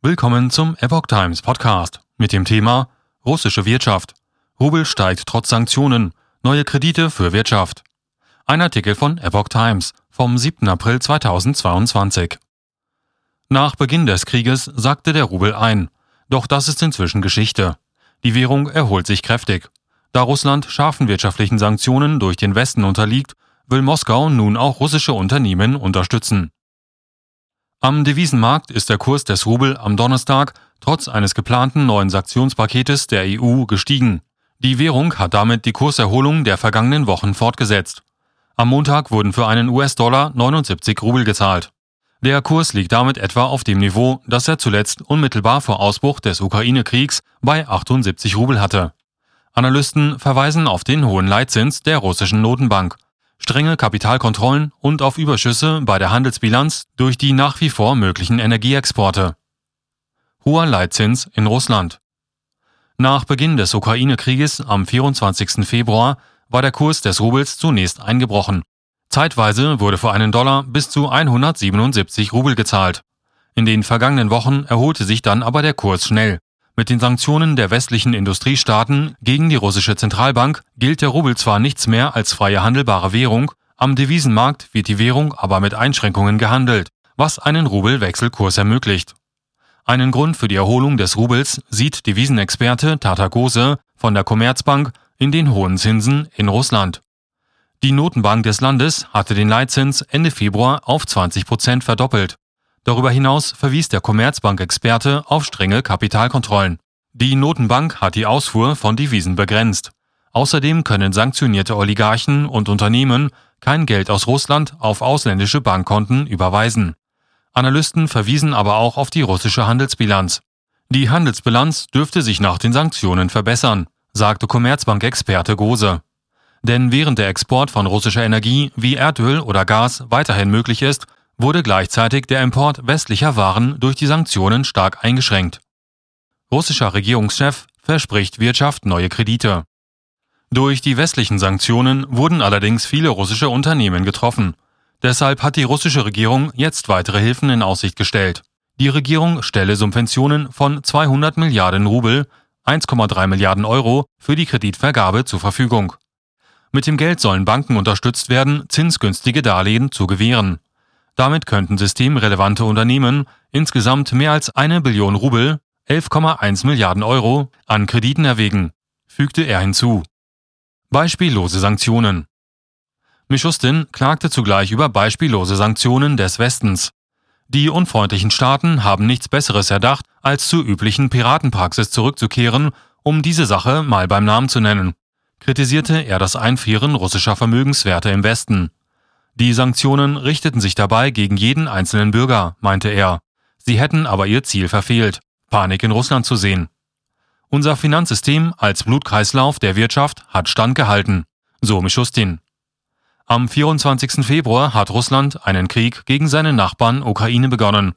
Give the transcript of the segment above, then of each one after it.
Willkommen zum Epoch Times Podcast mit dem Thema Russische Wirtschaft. Rubel steigt trotz Sanktionen. Neue Kredite für Wirtschaft. Ein Artikel von Epoch Times vom 7. April 2022. Nach Beginn des Krieges sagte der Rubel ein. Doch das ist inzwischen Geschichte. Die Währung erholt sich kräftig. Da Russland scharfen wirtschaftlichen Sanktionen durch den Westen unterliegt, will Moskau nun auch russische Unternehmen unterstützen. Am Devisenmarkt ist der Kurs des Rubel am Donnerstag trotz eines geplanten neuen Sanktionspaketes der EU gestiegen. Die Währung hat damit die Kurserholung der vergangenen Wochen fortgesetzt. Am Montag wurden für einen US-Dollar 79 Rubel gezahlt. Der Kurs liegt damit etwa auf dem Niveau, das er zuletzt unmittelbar vor Ausbruch des Ukraine-Kriegs bei 78 Rubel hatte. Analysten verweisen auf den hohen Leitzins der russischen Notenbank strenge Kapitalkontrollen und auf Überschüsse bei der Handelsbilanz durch die nach wie vor möglichen Energieexporte. Hoher Leitzins in Russland. Nach Beginn des Ukraine-Krieges am 24. Februar war der Kurs des Rubels zunächst eingebrochen. Zeitweise wurde für einen Dollar bis zu 177 Rubel gezahlt. In den vergangenen Wochen erholte sich dann aber der Kurs schnell. Mit den Sanktionen der westlichen Industriestaaten gegen die russische Zentralbank gilt der Rubel zwar nichts mehr als freie handelbare Währung, am Devisenmarkt wird die Währung aber mit Einschränkungen gehandelt, was einen Rubelwechselkurs ermöglicht. Einen Grund für die Erholung des Rubels sieht Devisenexperte Tata Gose von der Commerzbank in den hohen Zinsen in Russland. Die Notenbank des Landes hatte den Leitzins Ende Februar auf 20 Prozent verdoppelt. Darüber hinaus verwies der Commerzbank-Experte auf strenge Kapitalkontrollen. Die Notenbank hat die Ausfuhr von Devisen begrenzt. Außerdem können sanktionierte Oligarchen und Unternehmen kein Geld aus Russland auf ausländische Bankkonten überweisen. Analysten verwiesen aber auch auf die russische Handelsbilanz. Die Handelsbilanz dürfte sich nach den Sanktionen verbessern, sagte Commerzbank-Experte Gose. Denn während der Export von russischer Energie wie Erdöl oder Gas weiterhin möglich ist, wurde gleichzeitig der Import westlicher Waren durch die Sanktionen stark eingeschränkt. Russischer Regierungschef verspricht Wirtschaft neue Kredite. Durch die westlichen Sanktionen wurden allerdings viele russische Unternehmen getroffen. Deshalb hat die russische Regierung jetzt weitere Hilfen in Aussicht gestellt. Die Regierung stelle Subventionen von 200 Milliarden Rubel, 1,3 Milliarden Euro für die Kreditvergabe zur Verfügung. Mit dem Geld sollen Banken unterstützt werden, zinsgünstige Darlehen zu gewähren. Damit könnten systemrelevante Unternehmen insgesamt mehr als eine Billion Rubel, 11,1 Milliarden Euro, an Krediten erwägen, fügte er hinzu. Beispiellose Sanktionen. Mishustin klagte zugleich über beispiellose Sanktionen des Westens. Die unfreundlichen Staaten haben nichts Besseres erdacht, als zur üblichen Piratenpraxis zurückzukehren, um diese Sache mal beim Namen zu nennen, kritisierte er das Einfrieren russischer Vermögenswerte im Westen. Die Sanktionen richteten sich dabei gegen jeden einzelnen Bürger, meinte er. Sie hätten aber ihr Ziel verfehlt, Panik in Russland zu sehen. Unser Finanzsystem als Blutkreislauf der Wirtschaft hat standgehalten, so Mischustin. Am 24. Februar hat Russland einen Krieg gegen seine Nachbarn Ukraine begonnen.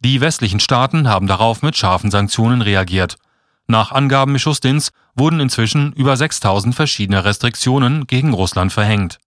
Die westlichen Staaten haben darauf mit scharfen Sanktionen reagiert. Nach Angaben Mischustins wurden inzwischen über 6000 verschiedene Restriktionen gegen Russland verhängt.